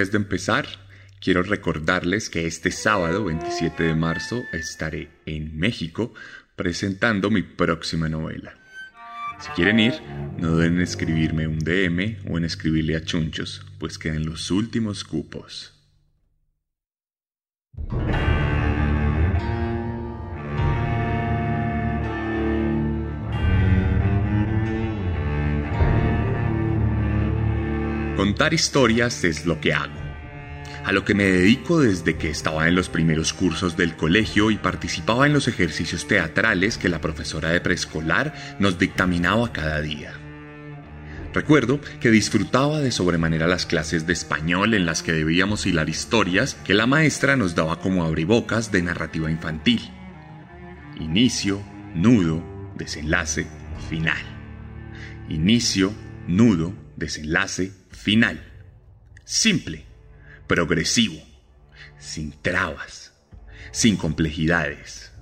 Antes de empezar, quiero recordarles que este sábado 27 de marzo estaré en México presentando mi próxima novela. Si quieren ir, no deben en escribirme un DM o en escribirle a Chunchos, pues quedan los últimos cupos. Contar historias es lo que hago. A lo que me dedico desde que estaba en los primeros cursos del colegio y participaba en los ejercicios teatrales que la profesora de preescolar nos dictaminaba cada día. Recuerdo que disfrutaba de sobremanera las clases de español en las que debíamos hilar historias que la maestra nos daba como abribocas de narrativa infantil. Inicio, nudo, desenlace, final. Inicio, nudo, desenlace, final. Simple, progresivo, sin trabas, sin complejidades.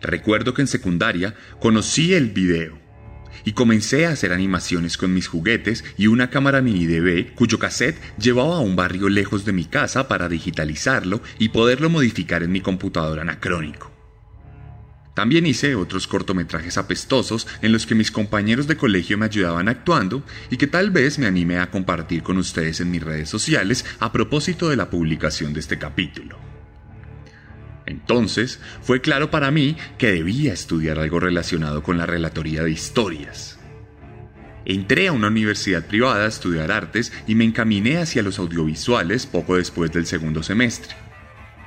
Recuerdo que en secundaria conocí el video y comencé a hacer animaciones con mis juguetes y una cámara mini DV cuyo cassette llevaba a un barrio lejos de mi casa para digitalizarlo y poderlo modificar en mi computador anacrónico. También hice otros cortometrajes apestosos en los que mis compañeros de colegio me ayudaban actuando y que tal vez me animé a compartir con ustedes en mis redes sociales a propósito de la publicación de este capítulo. Entonces, fue claro para mí que debía estudiar algo relacionado con la relatoría de historias. Entré a una universidad privada a estudiar artes y me encaminé hacia los audiovisuales poco después del segundo semestre.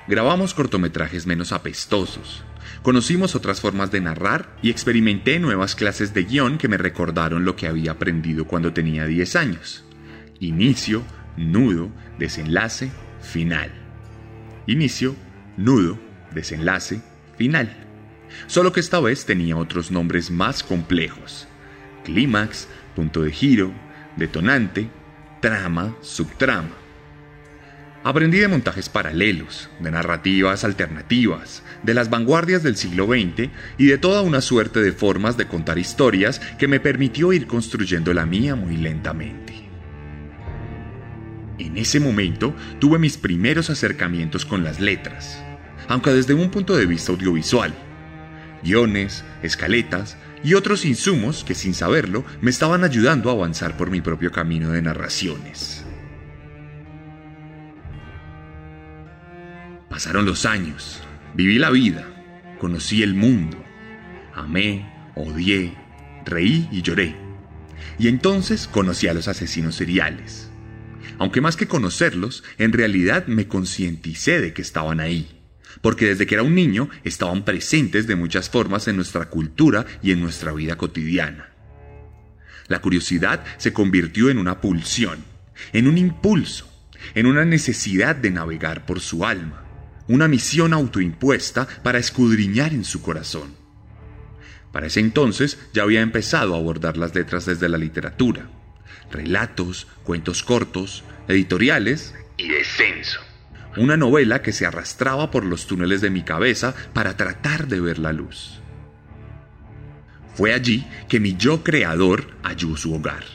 Grabamos cortometrajes menos apestosos, Conocimos otras formas de narrar y experimenté nuevas clases de guion que me recordaron lo que había aprendido cuando tenía 10 años. Inicio, nudo, desenlace, final. Inicio, nudo, desenlace, final. Solo que esta vez tenía otros nombres más complejos. Clímax, punto de giro, detonante, trama, subtrama. Aprendí de montajes paralelos, de narrativas alternativas, de las vanguardias del siglo XX y de toda una suerte de formas de contar historias que me permitió ir construyendo la mía muy lentamente. En ese momento tuve mis primeros acercamientos con las letras, aunque desde un punto de vista audiovisual. Guiones, escaletas y otros insumos que sin saberlo me estaban ayudando a avanzar por mi propio camino de narraciones. Pasaron los años, viví la vida, conocí el mundo, amé, odié, reí y lloré. Y entonces conocí a los asesinos seriales. Aunque más que conocerlos, en realidad me concienticé de que estaban ahí, porque desde que era un niño estaban presentes de muchas formas en nuestra cultura y en nuestra vida cotidiana. La curiosidad se convirtió en una pulsión, en un impulso, en una necesidad de navegar por su alma una misión autoimpuesta para escudriñar en su corazón. Para ese entonces ya había empezado a abordar las letras desde la literatura, relatos, cuentos cortos, editoriales y descenso. Una novela que se arrastraba por los túneles de mi cabeza para tratar de ver la luz. Fue allí que mi yo creador halló su hogar.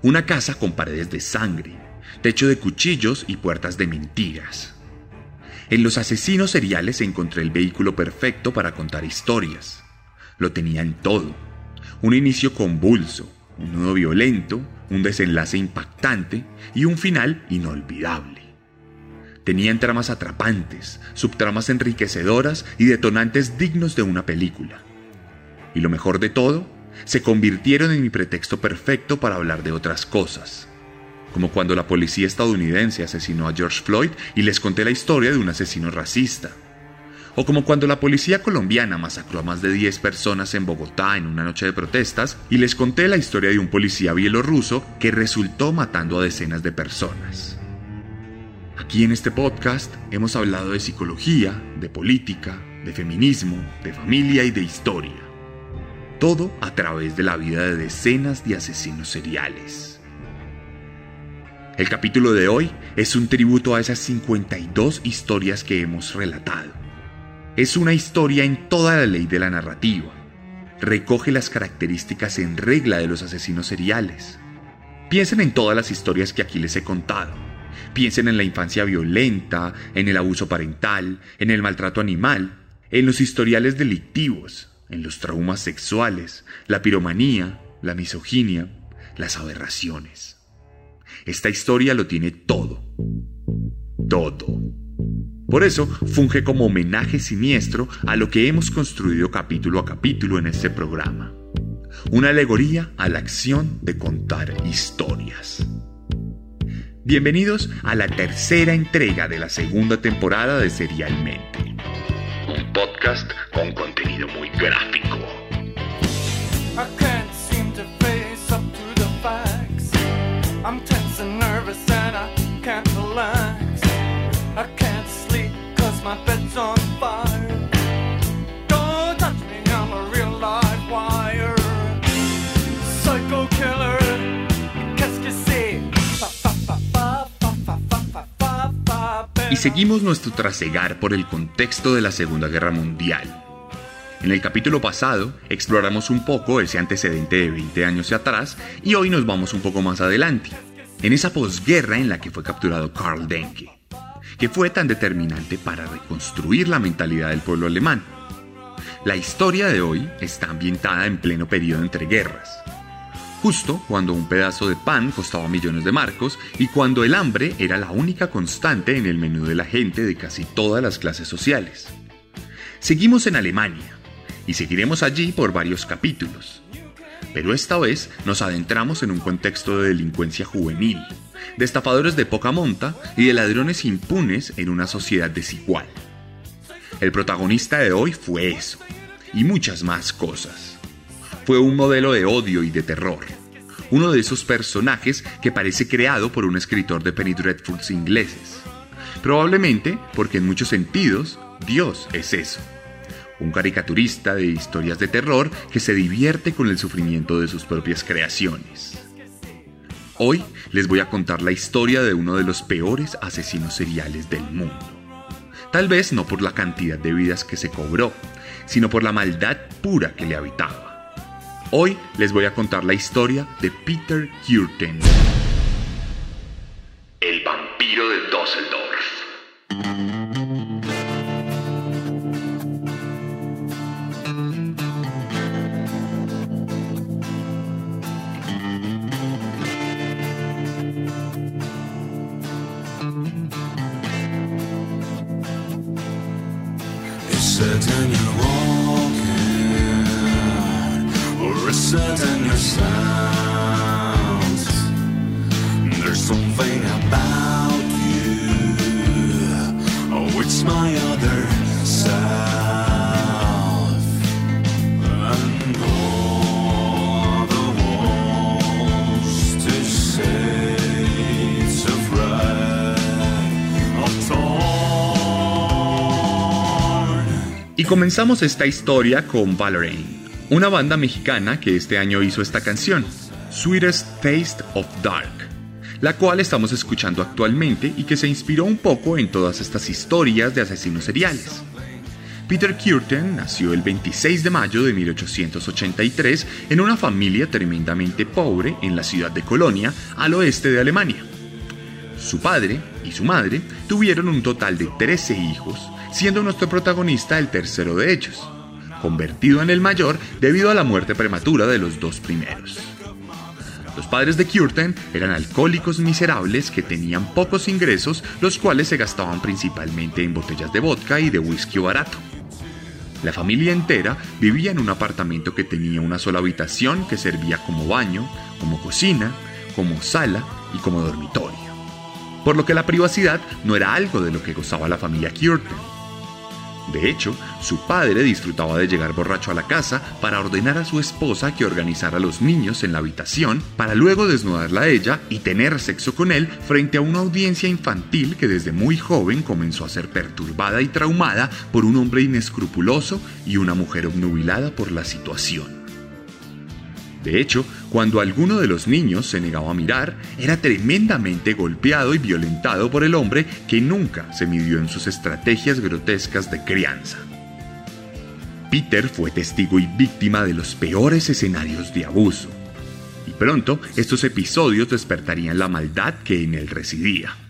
Una casa con paredes de sangre, techo de cuchillos y puertas de mentiras. En los asesinos seriales encontré el vehículo perfecto para contar historias. Lo tenían todo. Un inicio convulso, un nudo violento, un desenlace impactante y un final inolvidable. Tenían tramas atrapantes, subtramas enriquecedoras y detonantes dignos de una película. Y lo mejor de todo, se convirtieron en mi pretexto perfecto para hablar de otras cosas. Como cuando la policía estadounidense asesinó a George Floyd y les conté la historia de un asesino racista. O como cuando la policía colombiana masacró a más de 10 personas en Bogotá en una noche de protestas y les conté la historia de un policía bielorruso que resultó matando a decenas de personas. Aquí en este podcast hemos hablado de psicología, de política, de feminismo, de familia y de historia. Todo a través de la vida de decenas de asesinos seriales. El capítulo de hoy es un tributo a esas 52 historias que hemos relatado es una historia en toda la ley de la narrativa. Recoge las características en regla de los asesinos seriales. Piensen en todas las historias que aquí les he contado. Piensen en la infancia violenta, en el abuso parental, en el maltrato animal, en los historiales delictivos, en los traumas sexuales, la piromanía, la misoginia, las aberraciones. Esta historia lo tiene todo. Todo. Por eso funge como homenaje siniestro a lo que hemos construido capítulo a capítulo en este programa. Una alegoría a la acción de contar historias. Bienvenidos a la tercera entrega de la segunda temporada de Serialmente. Un podcast con contenido muy gráfico. Y seguimos nuestro trasegar por el contexto de la Segunda Guerra Mundial. En el capítulo pasado exploramos un poco ese antecedente de 20 años atrás y hoy nos vamos un poco más adelante, en esa posguerra en la que fue capturado Karl Denke que fue tan determinante para reconstruir la mentalidad del pueblo alemán. La historia de hoy está ambientada en pleno periodo entre guerras, justo cuando un pedazo de pan costaba millones de marcos y cuando el hambre era la única constante en el menú de la gente de casi todas las clases sociales. Seguimos en Alemania y seguiremos allí por varios capítulos, pero esta vez nos adentramos en un contexto de delincuencia juvenil, de estafadores de poca monta y de ladrones impunes en una sociedad desigual. El protagonista de hoy fue eso, y muchas más cosas. Fue un modelo de odio y de terror, uno de esos personajes que parece creado por un escritor de Penny Dreadfuls ingleses. Probablemente porque en muchos sentidos Dios es eso. Un caricaturista de historias de terror que se divierte con el sufrimiento de sus propias creaciones. Hoy les voy a contar la historia de uno de los peores asesinos seriales del mundo. Tal vez no por la cantidad de vidas que se cobró, sino por la maldad pura que le habitaba. Hoy les voy a contar la historia de Peter Kürten. Y comenzamos esta historia con Valorant, una banda mexicana que este año hizo esta canción, Sweetest Taste of Dark, la cual estamos escuchando actualmente y que se inspiró un poco en todas estas historias de asesinos seriales. Peter Kürten nació el 26 de mayo de 1883 en una familia tremendamente pobre en la ciudad de Colonia, al oeste de Alemania. Su padre y su madre tuvieron un total de 13 hijos siendo nuestro protagonista el tercero de ellos, convertido en el mayor debido a la muerte prematura de los dos primeros. Los padres de Curtin eran alcohólicos miserables que tenían pocos ingresos, los cuales se gastaban principalmente en botellas de vodka y de whisky barato. La familia entera vivía en un apartamento que tenía una sola habitación que servía como baño, como cocina, como sala y como dormitorio. Por lo que la privacidad no era algo de lo que gozaba la familia Curtin. De hecho, su padre disfrutaba de llegar borracho a la casa para ordenar a su esposa que organizara a los niños en la habitación para luego desnudarla a ella y tener sexo con él frente a una audiencia infantil que desde muy joven comenzó a ser perturbada y traumada por un hombre inescrupuloso y una mujer obnubilada por la situación. De hecho, cuando alguno de los niños se negaba a mirar, era tremendamente golpeado y violentado por el hombre que nunca se midió en sus estrategias grotescas de crianza. Peter fue testigo y víctima de los peores escenarios de abuso, y pronto estos episodios despertarían la maldad que en él residía.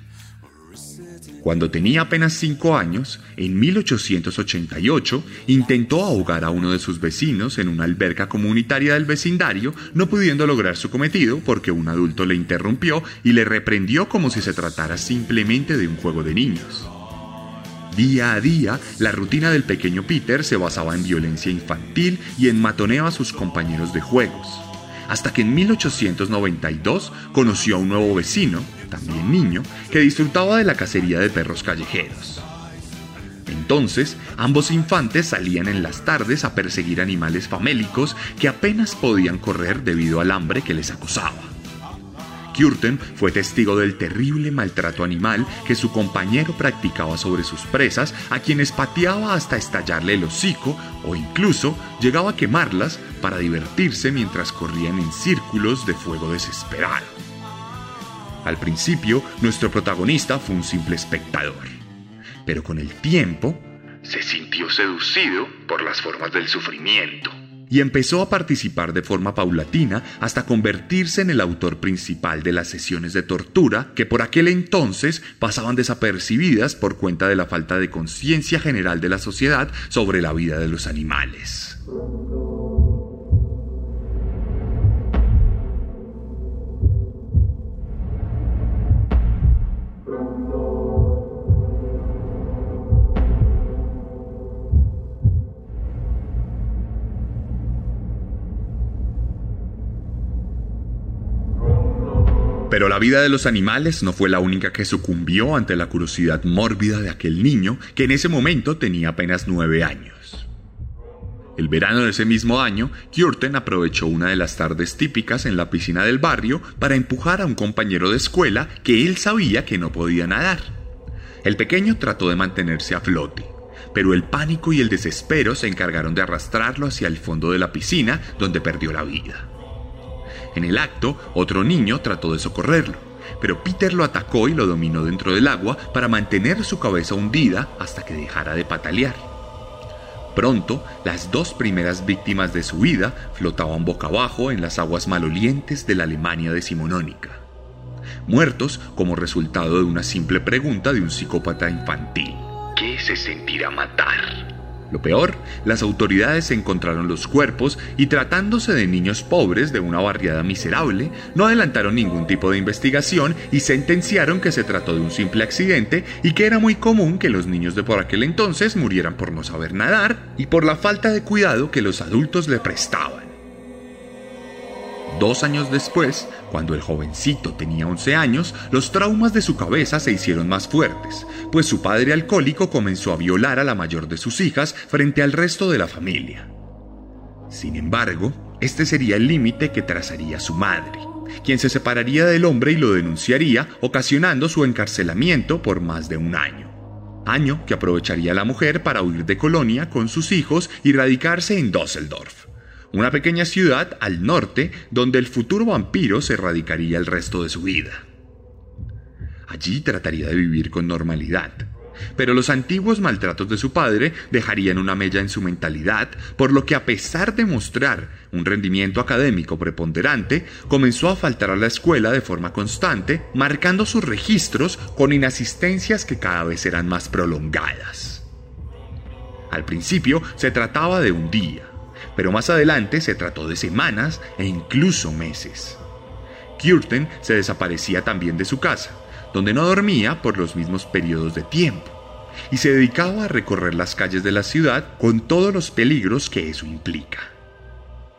Cuando tenía apenas cinco años, en 1888, intentó ahogar a uno de sus vecinos en una alberca comunitaria del vecindario, no pudiendo lograr su cometido porque un adulto le interrumpió y le reprendió como si se tratara simplemente de un juego de niños. Día a día, la rutina del pequeño Peter se basaba en violencia infantil y en matoneo a sus compañeros de juegos, hasta que en 1892 conoció a un nuevo vecino, también niño, que disfrutaba de la cacería de perros callejeros. Entonces, ambos infantes salían en las tardes a perseguir animales famélicos que apenas podían correr debido al hambre que les acosaba. Curtin fue testigo del terrible maltrato animal que su compañero practicaba sobre sus presas, a quienes pateaba hasta estallarle el hocico o incluso llegaba a quemarlas para divertirse mientras corrían en círculos de fuego desesperado. Al principio, nuestro protagonista fue un simple espectador, pero con el tiempo se sintió seducido por las formas del sufrimiento y empezó a participar de forma paulatina hasta convertirse en el autor principal de las sesiones de tortura que por aquel entonces pasaban desapercibidas por cuenta de la falta de conciencia general de la sociedad sobre la vida de los animales. La vida de los animales no fue la única que sucumbió ante la curiosidad mórbida de aquel niño que en ese momento tenía apenas nueve años. El verano de ese mismo año, Kjorten aprovechó una de las tardes típicas en la piscina del barrio para empujar a un compañero de escuela que él sabía que no podía nadar. El pequeño trató de mantenerse a flote, pero el pánico y el desespero se encargaron de arrastrarlo hacia el fondo de la piscina donde perdió la vida. En el acto, otro niño trató de socorrerlo, pero Peter lo atacó y lo dominó dentro del agua para mantener su cabeza hundida hasta que dejara de patalear. Pronto, las dos primeras víctimas de su vida flotaban boca abajo en las aguas malolientes de la Alemania decimonónica, muertos como resultado de una simple pregunta de un psicópata infantil. ¿Qué se sentirá matar? Lo peor, las autoridades encontraron los cuerpos y tratándose de niños pobres de una barriada miserable, no adelantaron ningún tipo de investigación y sentenciaron que se trató de un simple accidente y que era muy común que los niños de por aquel entonces murieran por no saber nadar y por la falta de cuidado que los adultos le prestaban. Dos años después, cuando el jovencito tenía 11 años, los traumas de su cabeza se hicieron más fuertes, pues su padre alcohólico comenzó a violar a la mayor de sus hijas frente al resto de la familia. Sin embargo, este sería el límite que trazaría su madre, quien se separaría del hombre y lo denunciaría, ocasionando su encarcelamiento por más de un año. Año que aprovecharía la mujer para huir de Colonia con sus hijos y radicarse en Düsseldorf una pequeña ciudad al norte donde el futuro vampiro se radicaría el resto de su vida. Allí trataría de vivir con normalidad, pero los antiguos maltratos de su padre dejarían una mella en su mentalidad, por lo que a pesar de mostrar un rendimiento académico preponderante, comenzó a faltar a la escuela de forma constante, marcando sus registros con inasistencias que cada vez eran más prolongadas. Al principio se trataba de un día, pero más adelante se trató de semanas e incluso meses. Kürten se desaparecía también de su casa, donde no dormía por los mismos periodos de tiempo, y se dedicaba a recorrer las calles de la ciudad con todos los peligros que eso implica.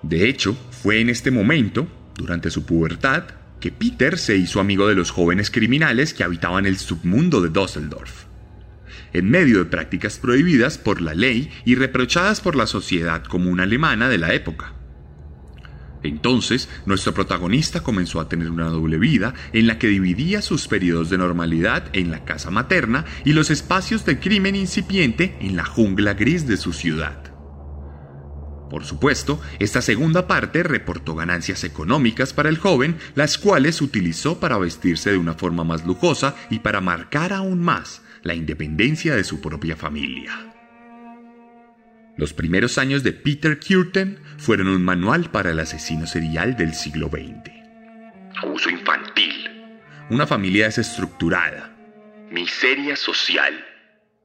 De hecho, fue en este momento, durante su pubertad, que Peter se hizo amigo de los jóvenes criminales que habitaban el submundo de Düsseldorf. En medio de prácticas prohibidas por la ley y reprochadas por la sociedad común alemana de la época. Entonces, nuestro protagonista comenzó a tener una doble vida en la que dividía sus periodos de normalidad en la casa materna y los espacios de crimen incipiente en la jungla gris de su ciudad. Por supuesto, esta segunda parte reportó ganancias económicas para el joven, las cuales utilizó para vestirse de una forma más lujosa y para marcar aún más la independencia de su propia familia. Los primeros años de Peter Curtin fueron un manual para el asesino serial del siglo XX. Abuso infantil, una familia desestructurada, miseria social,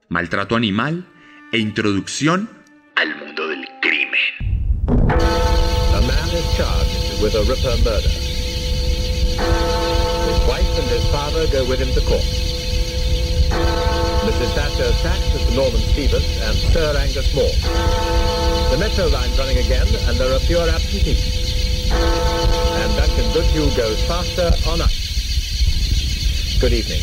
maltrato animal e introducción al mundo del crimen. A man is charged with a Ripper murder. His wife and his father go with him to court. Mrs. Thatcher Sachs, Mr. Norman Stevens, and Sir Angus Moore. The metro line's running again, and there are fewer absentees. And Duncan Goodhue goes faster on ice. Good evening.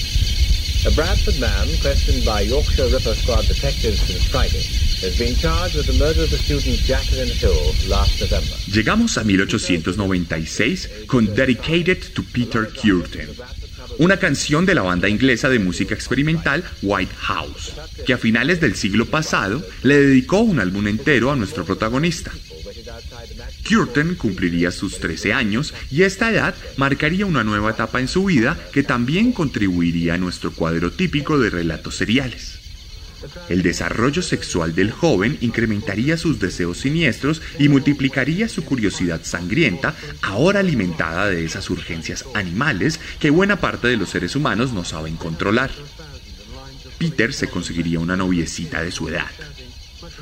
A Bradford man, questioned by Yorkshire Ripper Squad detectives since Friday, has been charged with the murder of the student Jacqueline Hill last November. Llegamos a 1896 con Dedicated to Peter Curtin, una canción de la banda inglesa de música experimental White House, que a finales del siglo pasado le dedicó un álbum entero a nuestro protagonista. Curtin cumpliría sus 13 años y esta edad marcaría una nueva etapa en su vida que también contribuiría a nuestro cuadro típico de relatos seriales. El desarrollo sexual del joven incrementaría sus deseos siniestros y multiplicaría su curiosidad sangrienta, ahora alimentada de esas urgencias animales que buena parte de los seres humanos no saben controlar. Peter se conseguiría una noviecita de su edad,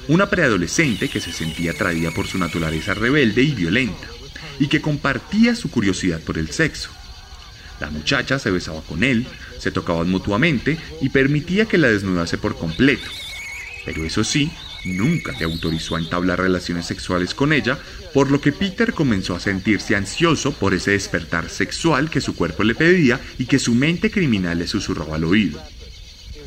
una preadolescente que se sentía atraída por su naturaleza rebelde y violenta, y que compartía su curiosidad por el sexo. La muchacha se besaba con él, se tocaban mutuamente y permitía que la desnudase por completo. Pero eso sí, nunca le autorizó a entablar relaciones sexuales con ella, por lo que Peter comenzó a sentirse ansioso por ese despertar sexual que su cuerpo le pedía y que su mente criminal le susurraba al oído.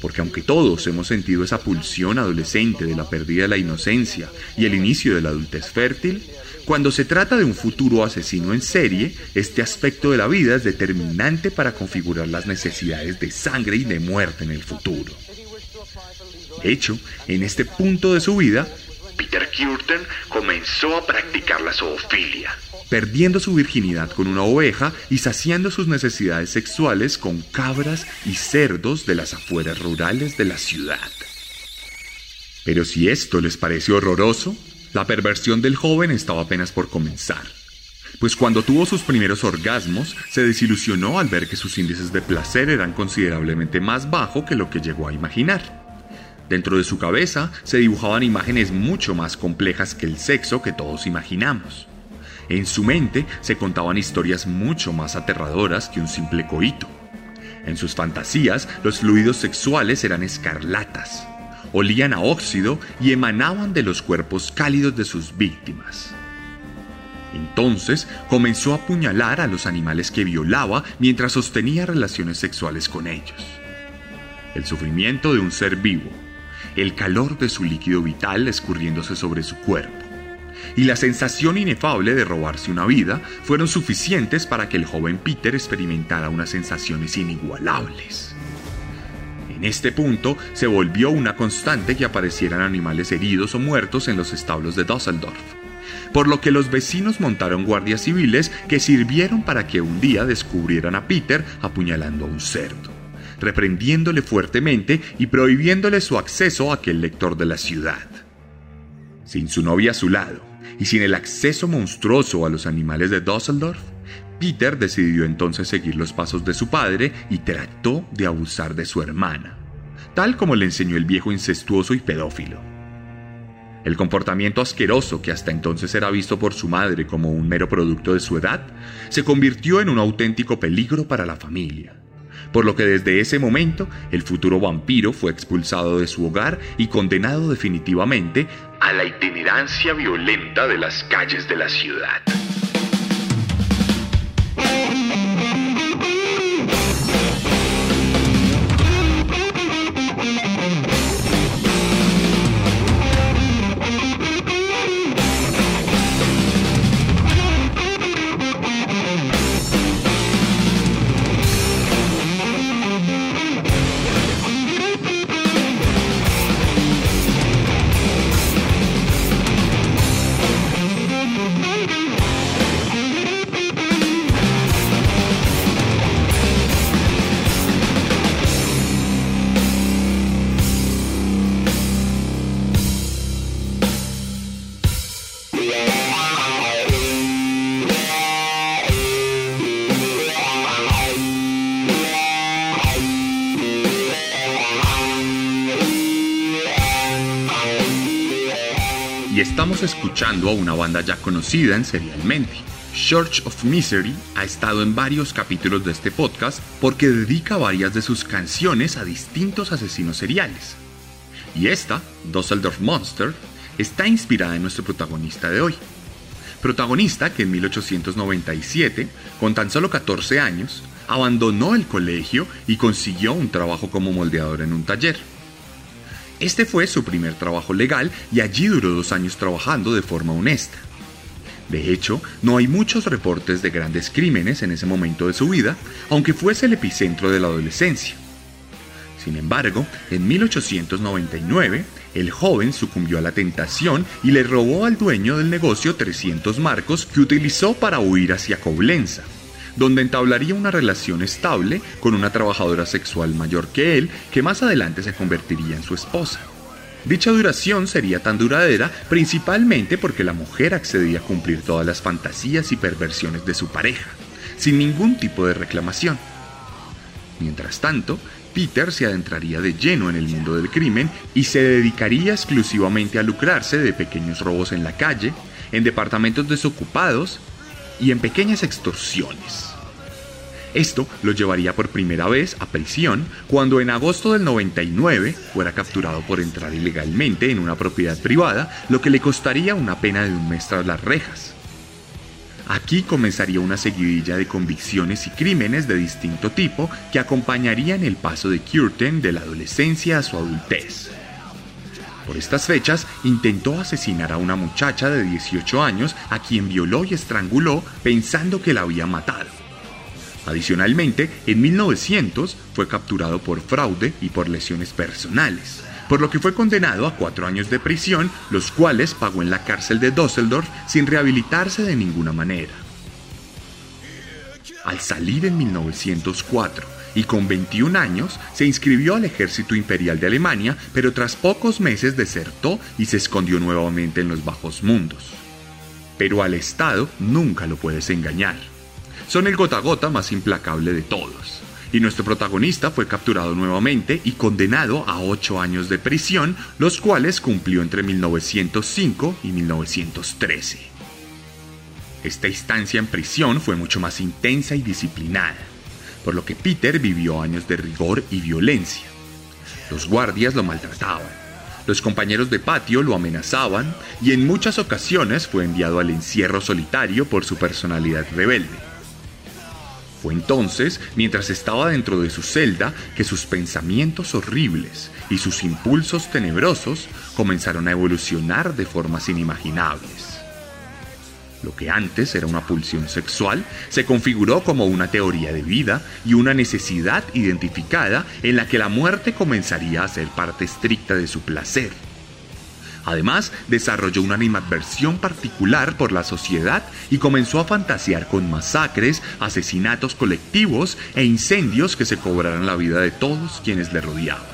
Porque aunque todos hemos sentido esa pulsión adolescente de la pérdida de la inocencia y el inicio de la adultez fértil, cuando se trata de un futuro asesino en serie, este aspecto de la vida es determinante para configurar las necesidades de sangre y de muerte en el futuro. De hecho, en este punto de su vida, Peter Curtin comenzó a practicar la zoofilia, perdiendo su virginidad con una oveja y saciando sus necesidades sexuales con cabras y cerdos de las afueras rurales de la ciudad. Pero si esto les parece horroroso, la perversión del joven estaba apenas por comenzar, pues cuando tuvo sus primeros orgasmos se desilusionó al ver que sus índices de placer eran considerablemente más bajos que lo que llegó a imaginar. Dentro de su cabeza se dibujaban imágenes mucho más complejas que el sexo que todos imaginamos. En su mente se contaban historias mucho más aterradoras que un simple coito. En sus fantasías los fluidos sexuales eran escarlatas, olían a óxido y emanaban de los cuerpos cálidos de sus víctimas. Entonces comenzó a apuñalar a los animales que violaba mientras sostenía relaciones sexuales con ellos. El sufrimiento de un ser vivo, el calor de su líquido vital escurriéndose sobre su cuerpo, y la sensación inefable de robarse una vida fueron suficientes para que el joven Peter experimentara unas sensaciones inigualables. En este punto se volvió una constante que aparecieran animales heridos o muertos en los establos de Düsseldorf, por lo que los vecinos montaron guardias civiles que sirvieron para que un día descubrieran a Peter apuñalando a un cerdo, reprendiéndole fuertemente y prohibiéndole su acceso a aquel lector de la ciudad. Sin su novia a su lado y sin el acceso monstruoso a los animales de Düsseldorf, Peter decidió entonces seguir los pasos de su padre y trató de abusar de su hermana, tal como le enseñó el viejo incestuoso y pedófilo. El comportamiento asqueroso que hasta entonces era visto por su madre como un mero producto de su edad, se convirtió en un auténtico peligro para la familia, por lo que desde ese momento el futuro vampiro fue expulsado de su hogar y condenado definitivamente a la itinerancia violenta de las calles de la ciudad. A una banda ya conocida en Serialmente. Church of Misery ha estado en varios capítulos de este podcast porque dedica varias de sus canciones a distintos asesinos seriales. Y esta, Dusseldorf Monster, está inspirada en nuestro protagonista de hoy. Protagonista que en 1897, con tan solo 14 años, abandonó el colegio y consiguió un trabajo como moldeador en un taller. Este fue su primer trabajo legal y allí duró dos años trabajando de forma honesta. De hecho, no hay muchos reportes de grandes crímenes en ese momento de su vida, aunque fuese el epicentro de la adolescencia. Sin embargo, en 1899, el joven sucumbió a la tentación y le robó al dueño del negocio 300 marcos que utilizó para huir hacia Coblenza, donde entablaría una relación estable con una trabajadora sexual mayor que él, que más adelante se convertiría en su esposa. Dicha duración sería tan duradera principalmente porque la mujer accedía a cumplir todas las fantasías y perversiones de su pareja, sin ningún tipo de reclamación. Mientras tanto, Peter se adentraría de lleno en el mundo del crimen y se dedicaría exclusivamente a lucrarse de pequeños robos en la calle, en departamentos desocupados y en pequeñas extorsiones. Esto lo llevaría por primera vez a prisión cuando en agosto del 99 fuera capturado por entrar ilegalmente en una propiedad privada, lo que le costaría una pena de un mes tras las rejas. Aquí comenzaría una seguidilla de convicciones y crímenes de distinto tipo que acompañarían el paso de Curtin de la adolescencia a su adultez. Por estas fechas intentó asesinar a una muchacha de 18 años a quien violó y estranguló pensando que la había matado. Adicionalmente, en 1900 fue capturado por fraude y por lesiones personales por lo que fue condenado a cuatro años de prisión, los cuales pagó en la cárcel de Düsseldorf sin rehabilitarse de ninguna manera. Al salir en 1904 y con 21 años, se inscribió al ejército imperial de Alemania, pero tras pocos meses desertó y se escondió nuevamente en los bajos mundos. Pero al Estado nunca lo puedes engañar. Son el gota gota más implacable de todos y nuestro protagonista fue capturado nuevamente y condenado a ocho años de prisión, los cuales cumplió entre 1905 y 1913. Esta instancia en prisión fue mucho más intensa y disciplinada, por lo que Peter vivió años de rigor y violencia. Los guardias lo maltrataban, los compañeros de patio lo amenazaban y en muchas ocasiones fue enviado al encierro solitario por su personalidad rebelde. Fue entonces, mientras estaba dentro de su celda, que sus pensamientos horribles y sus impulsos tenebrosos comenzaron a evolucionar de formas inimaginables. Lo que antes era una pulsión sexual se configuró como una teoría de vida y una necesidad identificada en la que la muerte comenzaría a ser parte estricta de su placer Además, desarrolló una animadversión particular por la sociedad y comenzó a fantasear con masacres, asesinatos colectivos e incendios que se cobraran la vida de todos quienes le rodeaban.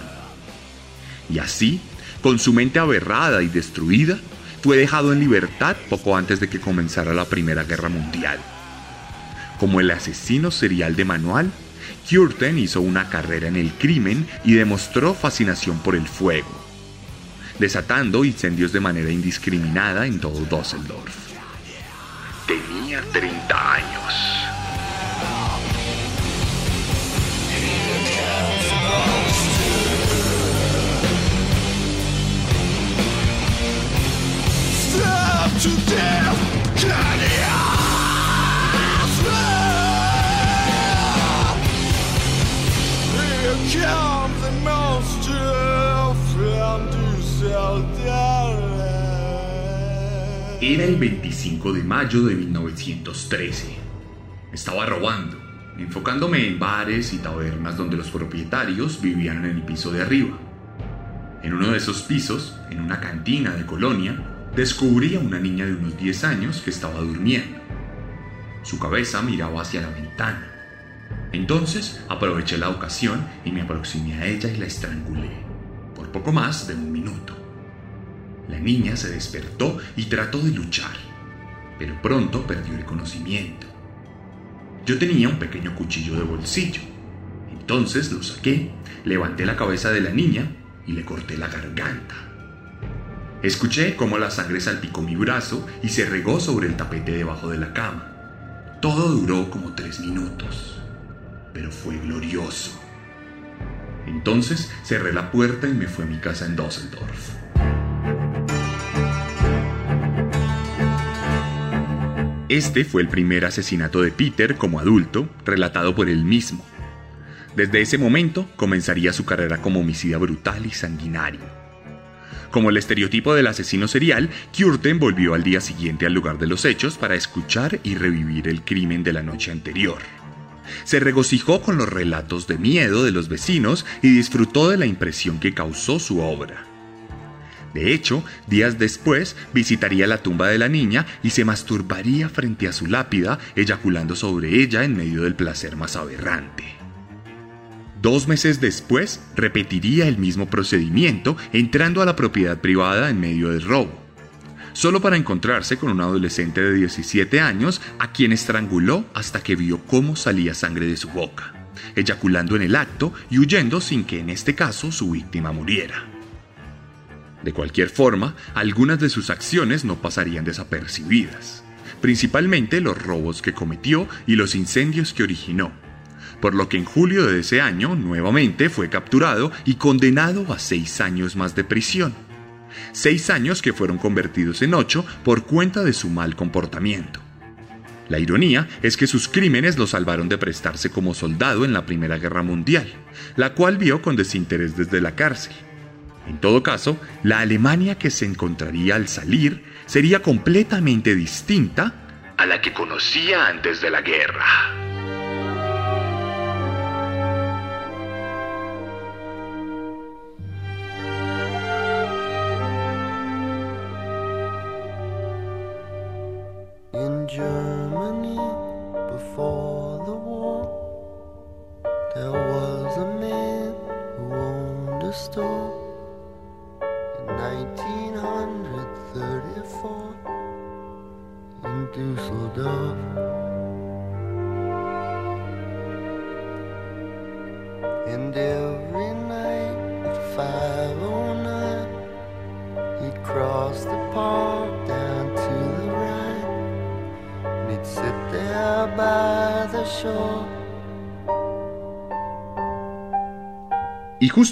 Y así, con su mente aberrada y destruida, fue dejado en libertad poco antes de que comenzara la Primera Guerra Mundial. Como el asesino serial de manual, Curtin hizo una carrera en el crimen y demostró fascinación por el fuego desatando incendios de manera indiscriminada en todo Düsseldorf. Tenía 30 años. Era el 25 de mayo de 1913. Estaba robando, enfocándome en bares y tabernas donde los propietarios vivían en el piso de arriba. En uno de esos pisos, en una cantina de colonia, descubrí a una niña de unos 10 años que estaba durmiendo. Su cabeza miraba hacia la ventana. Entonces aproveché la ocasión y me aproximé a ella y la estrangulé, por poco más de un minuto. La niña se despertó y trató de luchar, pero pronto perdió el conocimiento. Yo tenía un pequeño cuchillo de bolsillo. Entonces lo saqué, levanté la cabeza de la niña y le corté la garganta. Escuché cómo la sangre salpicó mi brazo y se regó sobre el tapete debajo de la cama. Todo duró como tres minutos, pero fue glorioso. Entonces cerré la puerta y me fui a mi casa en Düsseldorf. Este fue el primer asesinato de Peter como adulto, relatado por él mismo. Desde ese momento comenzaría su carrera como homicida brutal y sanguinario. Como el estereotipo del asesino serial, Curtin volvió al día siguiente al lugar de los hechos para escuchar y revivir el crimen de la noche anterior. Se regocijó con los relatos de miedo de los vecinos y disfrutó de la impresión que causó su obra. De hecho, días después visitaría la tumba de la niña y se masturbaría frente a su lápida, eyaculando sobre ella en medio del placer más aberrante. Dos meses después, repetiría el mismo procedimiento entrando a la propiedad privada en medio del robo, solo para encontrarse con un adolescente de 17 años a quien estranguló hasta que vio cómo salía sangre de su boca, eyaculando en el acto y huyendo sin que en este caso su víctima muriera. De cualquier forma, algunas de sus acciones no pasarían desapercibidas, principalmente los robos que cometió y los incendios que originó, por lo que en julio de ese año nuevamente fue capturado y condenado a seis años más de prisión. Seis años que fueron convertidos en ocho por cuenta de su mal comportamiento. La ironía es que sus crímenes lo salvaron de prestarse como soldado en la Primera Guerra Mundial, la cual vio con desinterés desde la cárcel. En todo caso, la Alemania que se encontraría al salir sería completamente distinta a la que conocía antes de la guerra.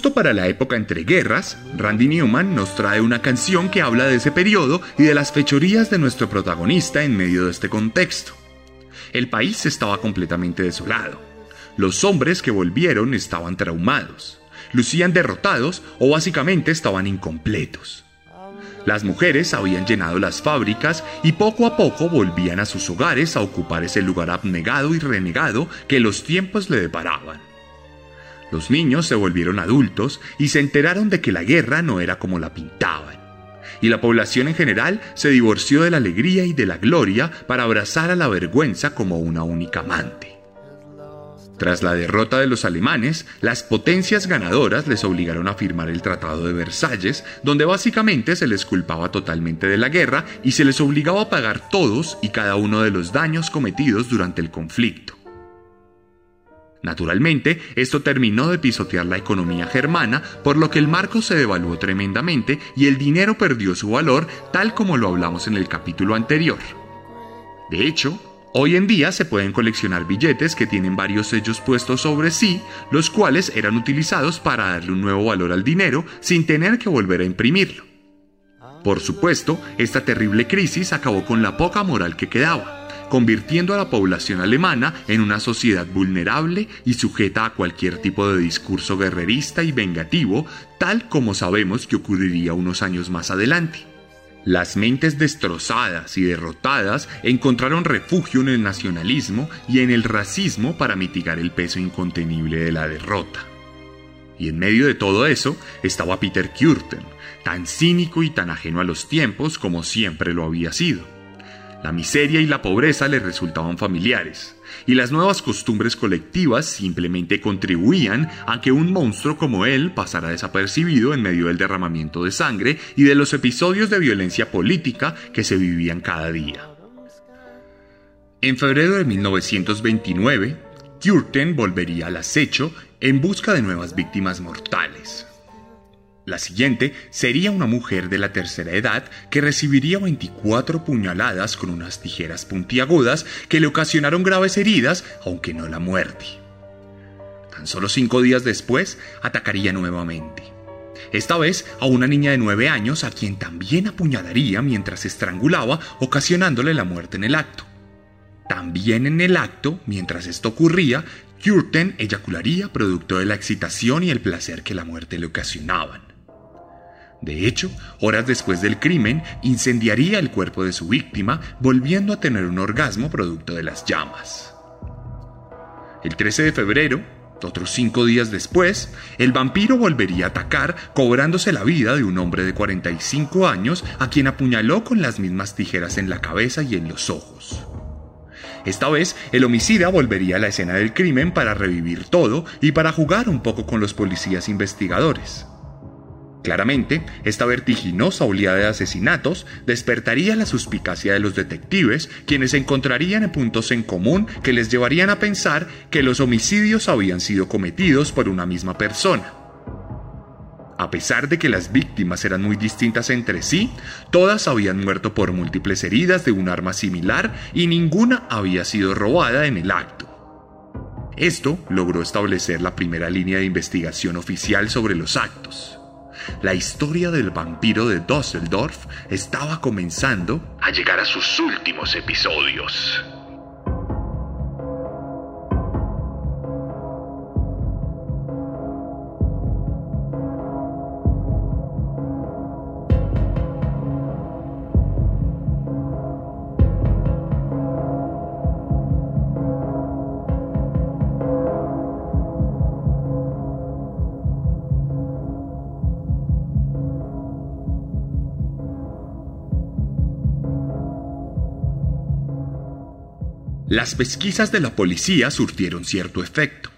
Justo para la época entre guerras, Randy Newman nos trae una canción que habla de ese periodo y de las fechorías de nuestro protagonista en medio de este contexto. El país estaba completamente desolado. Los hombres que volvieron estaban traumados, lucían derrotados o básicamente estaban incompletos. Las mujeres habían llenado las fábricas y poco a poco volvían a sus hogares a ocupar ese lugar abnegado y renegado que los tiempos le deparaban. Los niños se volvieron adultos y se enteraron de que la guerra no era como la pintaban. Y la población en general se divorció de la alegría y de la gloria para abrazar a la vergüenza como una única amante. Tras la derrota de los alemanes, las potencias ganadoras les obligaron a firmar el Tratado de Versalles, donde básicamente se les culpaba totalmente de la guerra y se les obligaba a pagar todos y cada uno de los daños cometidos durante el conflicto. Naturalmente, esto terminó de pisotear la economía germana, por lo que el marco se devaluó tremendamente y el dinero perdió su valor, tal como lo hablamos en el capítulo anterior. De hecho, hoy en día se pueden coleccionar billetes que tienen varios sellos puestos sobre sí, los cuales eran utilizados para darle un nuevo valor al dinero sin tener que volver a imprimirlo. Por supuesto, esta terrible crisis acabó con la poca moral que quedaba convirtiendo a la población alemana en una sociedad vulnerable y sujeta a cualquier tipo de discurso guerrerista y vengativo, tal como sabemos que ocurriría unos años más adelante. Las mentes destrozadas y derrotadas encontraron refugio en el nacionalismo y en el racismo para mitigar el peso incontenible de la derrota. Y en medio de todo eso estaba Peter Kürten, tan cínico y tan ajeno a los tiempos como siempre lo había sido. La miseria y la pobreza le resultaban familiares, y las nuevas costumbres colectivas simplemente contribuían a que un monstruo como él pasara desapercibido en medio del derramamiento de sangre y de los episodios de violencia política que se vivían cada día. En febrero de 1929, Curtin volvería al acecho en busca de nuevas víctimas mortales. La siguiente sería una mujer de la tercera edad que recibiría 24 puñaladas con unas tijeras puntiagudas que le ocasionaron graves heridas, aunque no la muerte. Tan solo cinco días después, atacaría nuevamente. Esta vez a una niña de 9 años a quien también apuñalaría mientras estrangulaba, ocasionándole la muerte en el acto. También en el acto, mientras esto ocurría, Curtin eyacularía producto de la excitación y el placer que la muerte le ocasionaban. De hecho, horas después del crimen, incendiaría el cuerpo de su víctima, volviendo a tener un orgasmo producto de las llamas. El 13 de febrero, otros cinco días después, el vampiro volvería a atacar, cobrándose la vida de un hombre de 45 años a quien apuñaló con las mismas tijeras en la cabeza y en los ojos. Esta vez, el homicida volvería a la escena del crimen para revivir todo y para jugar un poco con los policías investigadores. Claramente, esta vertiginosa oleada de asesinatos despertaría la suspicacia de los detectives, quienes encontrarían puntos en común que les llevarían a pensar que los homicidios habían sido cometidos por una misma persona. A pesar de que las víctimas eran muy distintas entre sí, todas habían muerto por múltiples heridas de un arma similar y ninguna había sido robada en el acto. Esto logró establecer la primera línea de investigación oficial sobre los actos. La historia del vampiro de Düsseldorf estaba comenzando a llegar a sus últimos episodios. Las pesquisas de la policía surtieron cierto efecto,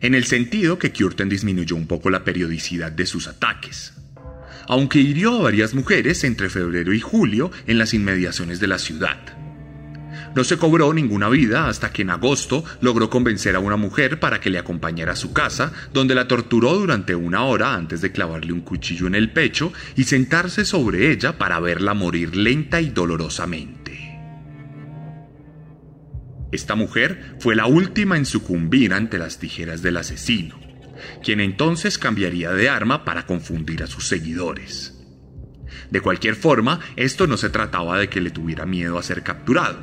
en el sentido que Curtin disminuyó un poco la periodicidad de sus ataques, aunque hirió a varias mujeres entre febrero y julio en las inmediaciones de la ciudad. No se cobró ninguna vida hasta que en agosto logró convencer a una mujer para que le acompañara a su casa, donde la torturó durante una hora antes de clavarle un cuchillo en el pecho y sentarse sobre ella para verla morir lenta y dolorosamente. Esta mujer fue la última en sucumbir ante las tijeras del asesino, quien entonces cambiaría de arma para confundir a sus seguidores. De cualquier forma, esto no se trataba de que le tuviera miedo a ser capturado,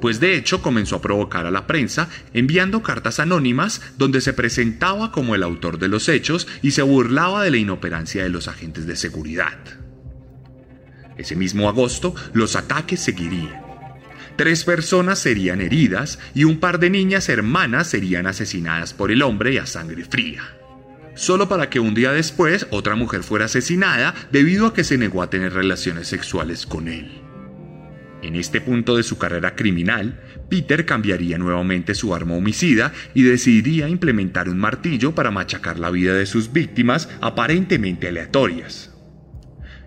pues de hecho comenzó a provocar a la prensa enviando cartas anónimas donde se presentaba como el autor de los hechos y se burlaba de la inoperancia de los agentes de seguridad. Ese mismo agosto, los ataques seguirían Tres personas serían heridas y un par de niñas hermanas serían asesinadas por el hombre a sangre fría. Solo para que un día después otra mujer fuera asesinada debido a que se negó a tener relaciones sexuales con él. En este punto de su carrera criminal, Peter cambiaría nuevamente su arma homicida y decidiría implementar un martillo para machacar la vida de sus víctimas aparentemente aleatorias.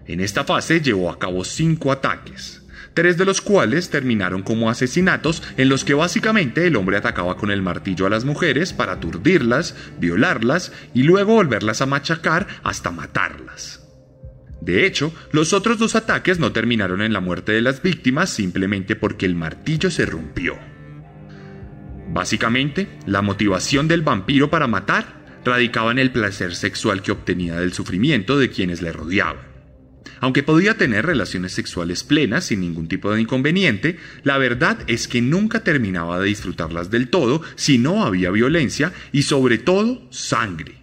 En esta fase llevó a cabo cinco ataques, tres de los cuales terminaron como asesinatos en los que básicamente el hombre atacaba con el martillo a las mujeres para aturdirlas, violarlas y luego volverlas a machacar hasta matarlas. De hecho, los otros dos ataques no terminaron en la muerte de las víctimas simplemente porque el martillo se rompió. Básicamente, la motivación del vampiro para matar radicaba en el placer sexual que obtenía del sufrimiento de quienes le rodeaban. Aunque podía tener relaciones sexuales plenas sin ningún tipo de inconveniente, la verdad es que nunca terminaba de disfrutarlas del todo si no había violencia y sobre todo sangre.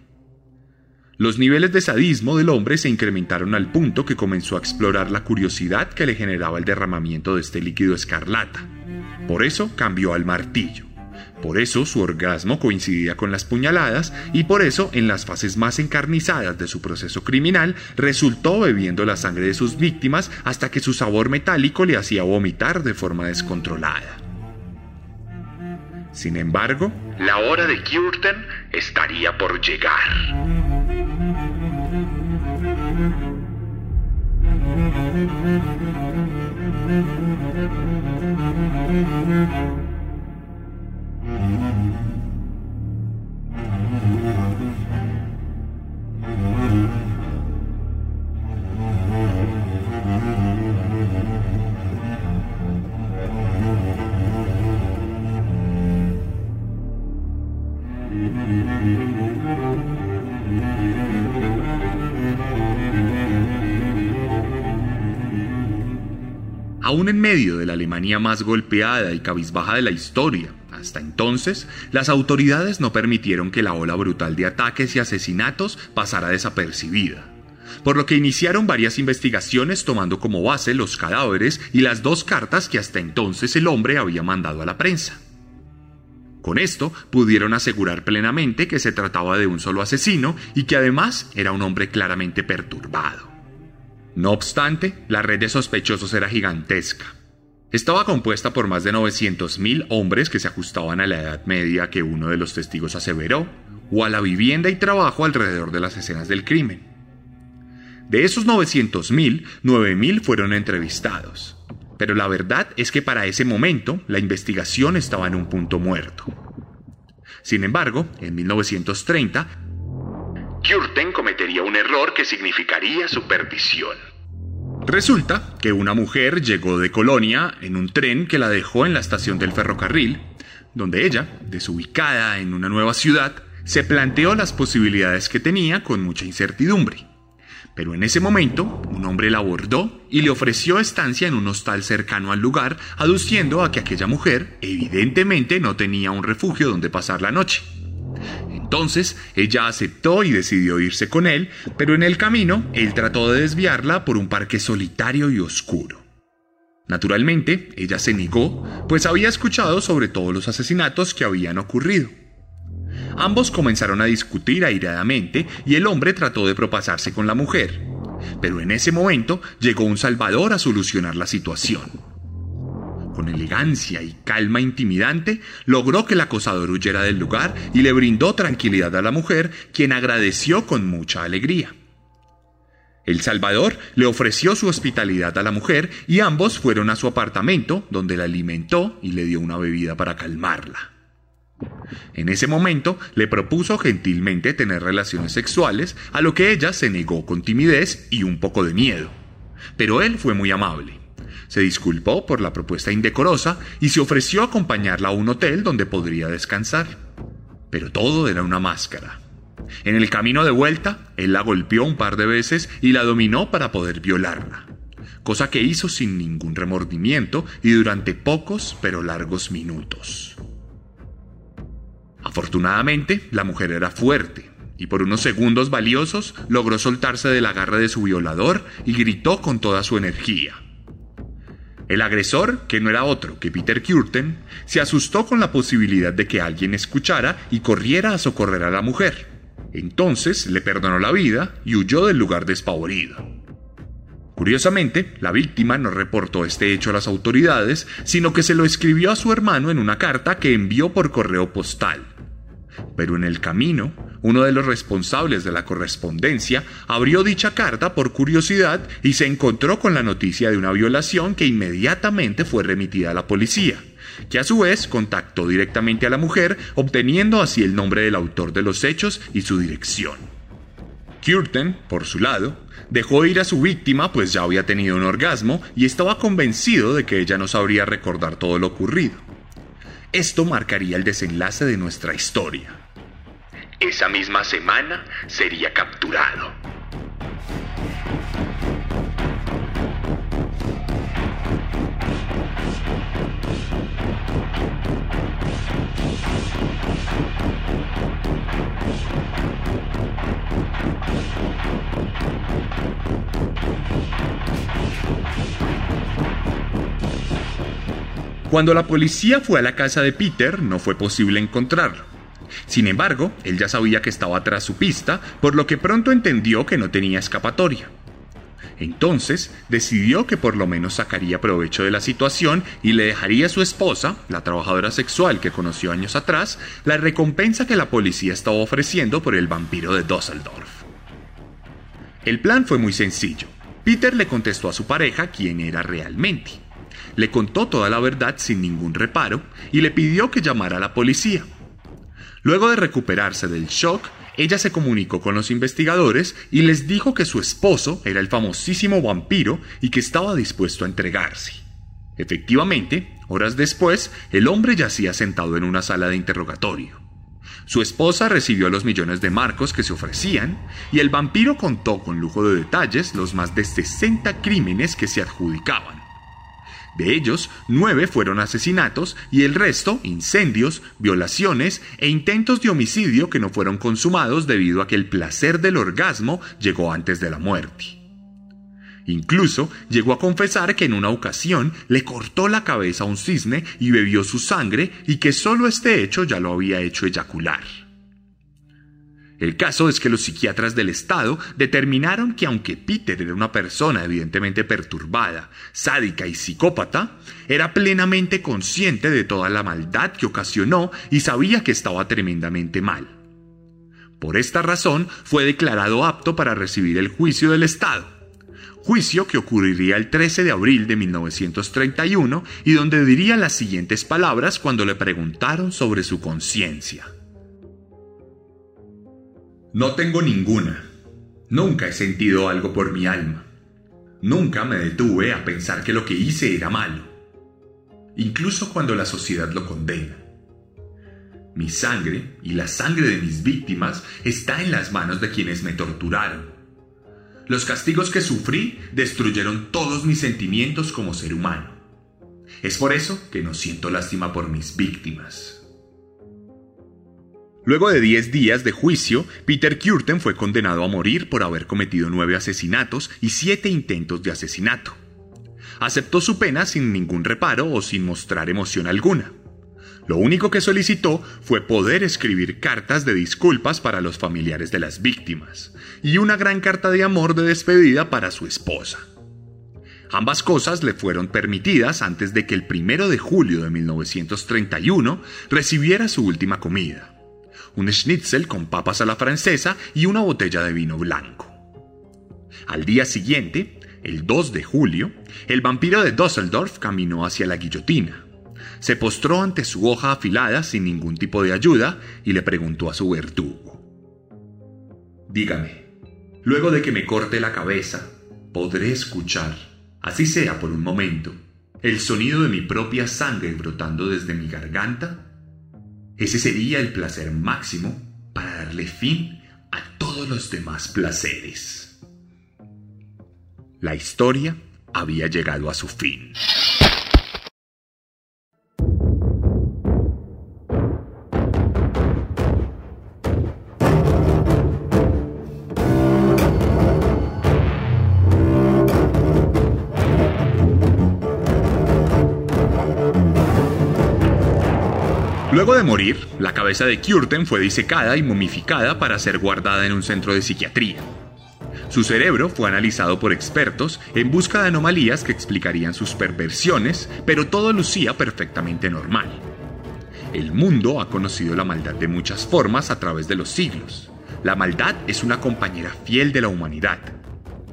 Los niveles de sadismo del hombre se incrementaron al punto que comenzó a explorar la curiosidad que le generaba el derramamiento de este líquido escarlata. Por eso cambió al martillo. Por eso su orgasmo coincidía con las puñaladas y por eso en las fases más encarnizadas de su proceso criminal resultó bebiendo la sangre de sus víctimas hasta que su sabor metálico le hacía vomitar de forma descontrolada. Sin embargo, la hora de Curtin estaría por llegar. Aún en medio de la Alemania más golpeada y cabizbaja de la historia, hasta entonces, las autoridades no permitieron que la ola brutal de ataques y asesinatos pasara desapercibida, por lo que iniciaron varias investigaciones tomando como base los cadáveres y las dos cartas que hasta entonces el hombre había mandado a la prensa. Con esto pudieron asegurar plenamente que se trataba de un solo asesino y que además era un hombre claramente perturbado. No obstante, la red de sospechosos era gigantesca. Estaba compuesta por más de 900.000 hombres que se ajustaban a la edad media que uno de los testigos aseveró, o a la vivienda y trabajo alrededor de las escenas del crimen. De esos 900.000, 9.000 fueron entrevistados. Pero la verdad es que para ese momento la investigación estaba en un punto muerto. Sin embargo, en 1930, Kürten cometería un error que significaría su perdición. Resulta que una mujer llegó de Colonia en un tren que la dejó en la estación del ferrocarril, donde ella, desubicada en una nueva ciudad, se planteó las posibilidades que tenía con mucha incertidumbre. Pero en ese momento, un hombre la abordó y le ofreció estancia en un hostal cercano al lugar, aduciendo a que aquella mujer evidentemente no tenía un refugio donde pasar la noche. Entonces ella aceptó y decidió irse con él, pero en el camino él trató de desviarla por un parque solitario y oscuro. Naturalmente, ella se negó, pues había escuchado sobre todos los asesinatos que habían ocurrido. Ambos comenzaron a discutir airadamente y el hombre trató de propasarse con la mujer. Pero en ese momento llegó un salvador a solucionar la situación con elegancia y calma intimidante, logró que el acosador huyera del lugar y le brindó tranquilidad a la mujer, quien agradeció con mucha alegría. El Salvador le ofreció su hospitalidad a la mujer y ambos fueron a su apartamento, donde la alimentó y le dio una bebida para calmarla. En ese momento le propuso gentilmente tener relaciones sexuales, a lo que ella se negó con timidez y un poco de miedo. Pero él fue muy amable se disculpó por la propuesta indecorosa y se ofreció a acompañarla a un hotel donde podría descansar. Pero todo era una máscara. En el camino de vuelta, él la golpeó un par de veces y la dominó para poder violarla, cosa que hizo sin ningún remordimiento y durante pocos pero largos minutos. Afortunadamente, la mujer era fuerte, y por unos segundos valiosos logró soltarse del agarre de su violador y gritó con toda su energía. El agresor, que no era otro que Peter Curtin, se asustó con la posibilidad de que alguien escuchara y corriera a socorrer a la mujer. Entonces le perdonó la vida y huyó del lugar despavorido. Curiosamente, la víctima no reportó este hecho a las autoridades, sino que se lo escribió a su hermano en una carta que envió por correo postal. Pero en el camino, uno de los responsables de la correspondencia abrió dicha carta por curiosidad y se encontró con la noticia de una violación que inmediatamente fue remitida a la policía, que a su vez contactó directamente a la mujer, obteniendo así el nombre del autor de los hechos y su dirección. Curtin, por su lado, dejó ir a su víctima pues ya había tenido un orgasmo y estaba convencido de que ella no sabría recordar todo lo ocurrido. Esto marcaría el desenlace de nuestra historia. Esa misma semana sería capturado. Cuando la policía fue a la casa de Peter, no fue posible encontrarlo. Sin embargo, él ya sabía que estaba tras su pista, por lo que pronto entendió que no tenía escapatoria. Entonces decidió que por lo menos sacaría provecho de la situación y le dejaría a su esposa, la trabajadora sexual que conoció años atrás, la recompensa que la policía estaba ofreciendo por el vampiro de Dusseldorf. El plan fue muy sencillo. Peter le contestó a su pareja quién era realmente. Le contó toda la verdad sin ningún reparo y le pidió que llamara a la policía. Luego de recuperarse del shock, ella se comunicó con los investigadores y les dijo que su esposo era el famosísimo vampiro y que estaba dispuesto a entregarse. Efectivamente, horas después, el hombre yacía sentado en una sala de interrogatorio. Su esposa recibió los millones de marcos que se ofrecían y el vampiro contó con lujo de detalles los más de 60 crímenes que se adjudicaban. De ellos, nueve fueron asesinatos y el resto incendios, violaciones e intentos de homicidio que no fueron consumados debido a que el placer del orgasmo llegó antes de la muerte. Incluso llegó a confesar que en una ocasión le cortó la cabeza a un cisne y bebió su sangre y que solo este hecho ya lo había hecho eyacular. El caso es que los psiquiatras del Estado determinaron que aunque Peter era una persona evidentemente perturbada, sádica y psicópata, era plenamente consciente de toda la maldad que ocasionó y sabía que estaba tremendamente mal. Por esta razón fue declarado apto para recibir el juicio del Estado, juicio que ocurriría el 13 de abril de 1931 y donde diría las siguientes palabras cuando le preguntaron sobre su conciencia. No tengo ninguna. Nunca he sentido algo por mi alma. Nunca me detuve a pensar que lo que hice era malo, incluso cuando la sociedad lo condena. Mi sangre y la sangre de mis víctimas está en las manos de quienes me torturaron. Los castigos que sufrí destruyeron todos mis sentimientos como ser humano. Es por eso que no siento lástima por mis víctimas. Luego de 10 días de juicio, Peter Curtin fue condenado a morir por haber cometido nueve asesinatos y siete intentos de asesinato. Aceptó su pena sin ningún reparo o sin mostrar emoción alguna. Lo único que solicitó fue poder escribir cartas de disculpas para los familiares de las víctimas y una gran carta de amor de despedida para su esposa. Ambas cosas le fueron permitidas antes de que el primero de julio de 1931 recibiera su última comida un schnitzel con papas a la francesa y una botella de vino blanco. Al día siguiente, el 2 de julio, el vampiro de Düsseldorf caminó hacia la guillotina. Se postró ante su hoja afilada sin ningún tipo de ayuda y le preguntó a su verdugo. Dígame, luego de que me corte la cabeza, ¿podré escuchar, así sea por un momento, el sonido de mi propia sangre brotando desde mi garganta? Ese sería el placer máximo para darle fin a todos los demás placeres. La historia había llegado a su fin. Luego de morir, la cabeza de Curten fue disecada y momificada para ser guardada en un centro de psiquiatría. Su cerebro fue analizado por expertos en busca de anomalías que explicarían sus perversiones, pero todo lucía perfectamente normal. El mundo ha conocido la maldad de muchas formas a través de los siglos. La maldad es una compañera fiel de la humanidad.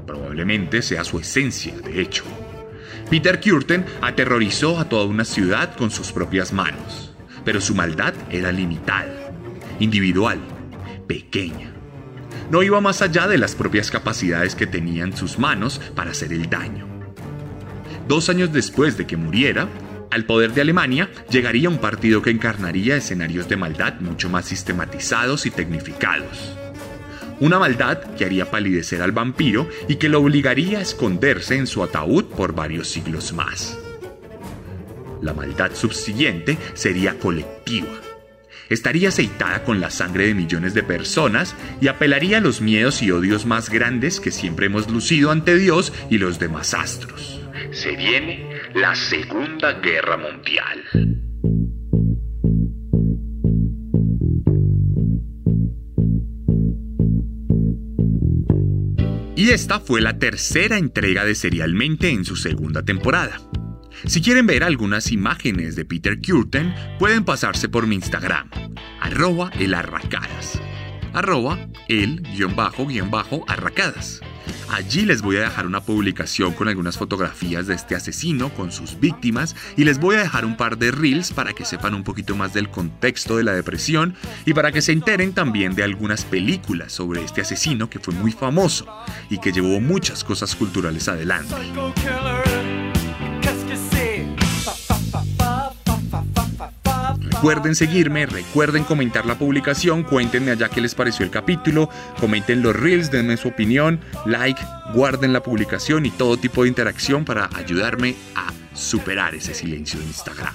Probablemente sea su esencia, de hecho. Peter Curten aterrorizó a toda una ciudad con sus propias manos pero su maldad era limitada, individual, pequeña. No iba más allá de las propias capacidades que tenían sus manos para hacer el daño. Dos años después de que muriera, al poder de Alemania llegaría un partido que encarnaría escenarios de maldad mucho más sistematizados y tecnificados. Una maldad que haría palidecer al vampiro y que lo obligaría a esconderse en su ataúd por varios siglos más. La maldad subsiguiente sería colectiva. Estaría aceitada con la sangre de millones de personas y apelaría a los miedos y odios más grandes que siempre hemos lucido ante Dios y los demás astros. Se viene la Segunda Guerra Mundial. Y esta fue la tercera entrega de Serialmente en su segunda temporada. Si quieren ver algunas imágenes de Peter Curtin, pueden pasarse por mi Instagram, arroba elarracadas, arroba el guion bajo guion bajo arracadas. Allí les voy a dejar una publicación con algunas fotografías de este asesino con sus víctimas y les voy a dejar un par de reels para que sepan un poquito más del contexto de la depresión y para que se enteren también de algunas películas sobre este asesino que fue muy famoso y que llevó muchas cosas culturales adelante. Recuerden seguirme, recuerden comentar la publicación, cuéntenme allá qué les pareció el capítulo, comenten los reels, denme su opinión, like, guarden la publicación y todo tipo de interacción para ayudarme a superar ese silencio de Instagram.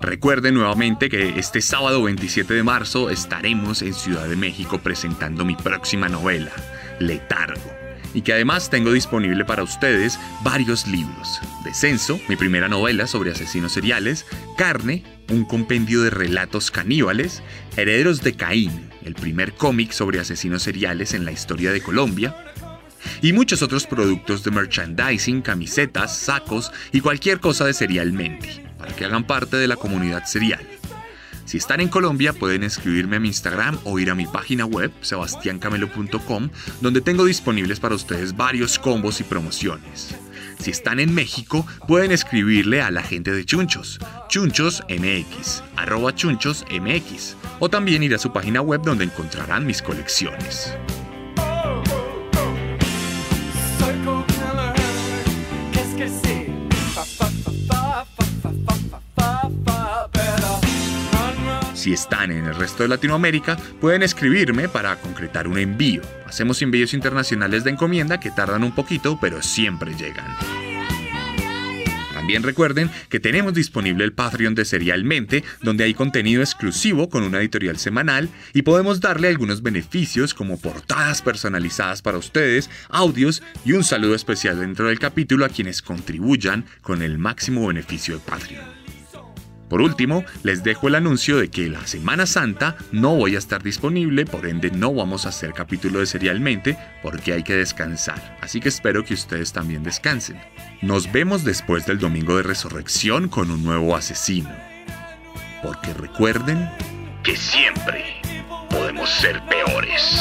Recuerden nuevamente que este sábado 27 de marzo estaremos en Ciudad de México presentando mi próxima novela, Letargo y que además tengo disponible para ustedes varios libros. Descenso, mi primera novela sobre asesinos seriales, Carne, un compendio de relatos caníbales, Herederos de Caín, el primer cómic sobre asesinos seriales en la historia de Colombia, y muchos otros productos de merchandising, camisetas, sacos y cualquier cosa de Serialmente, para que hagan parte de la comunidad serial. Si están en Colombia pueden escribirme a mi Instagram o ir a mi página web sebastiancamelo.com donde tengo disponibles para ustedes varios combos y promociones. Si están en México, pueden escribirle a la gente de Chunchos, chunchosmx, arroba chunchosmx, o también ir a su página web donde encontrarán mis colecciones. Si están en el resto de Latinoamérica, pueden escribirme para concretar un envío. Hacemos envíos internacionales de encomienda que tardan un poquito, pero siempre llegan. También recuerden que tenemos disponible el Patreon de Serialmente, donde hay contenido exclusivo con una editorial semanal y podemos darle algunos beneficios como portadas personalizadas para ustedes, audios y un saludo especial dentro del capítulo a quienes contribuyan con el máximo beneficio de Patreon. Por último, les dejo el anuncio de que la Semana Santa no voy a estar disponible, por ende no vamos a hacer capítulo de serialmente porque hay que descansar, así que espero que ustedes también descansen. Nos vemos después del domingo de resurrección con un nuevo asesino. Porque recuerden que siempre podemos ser peores.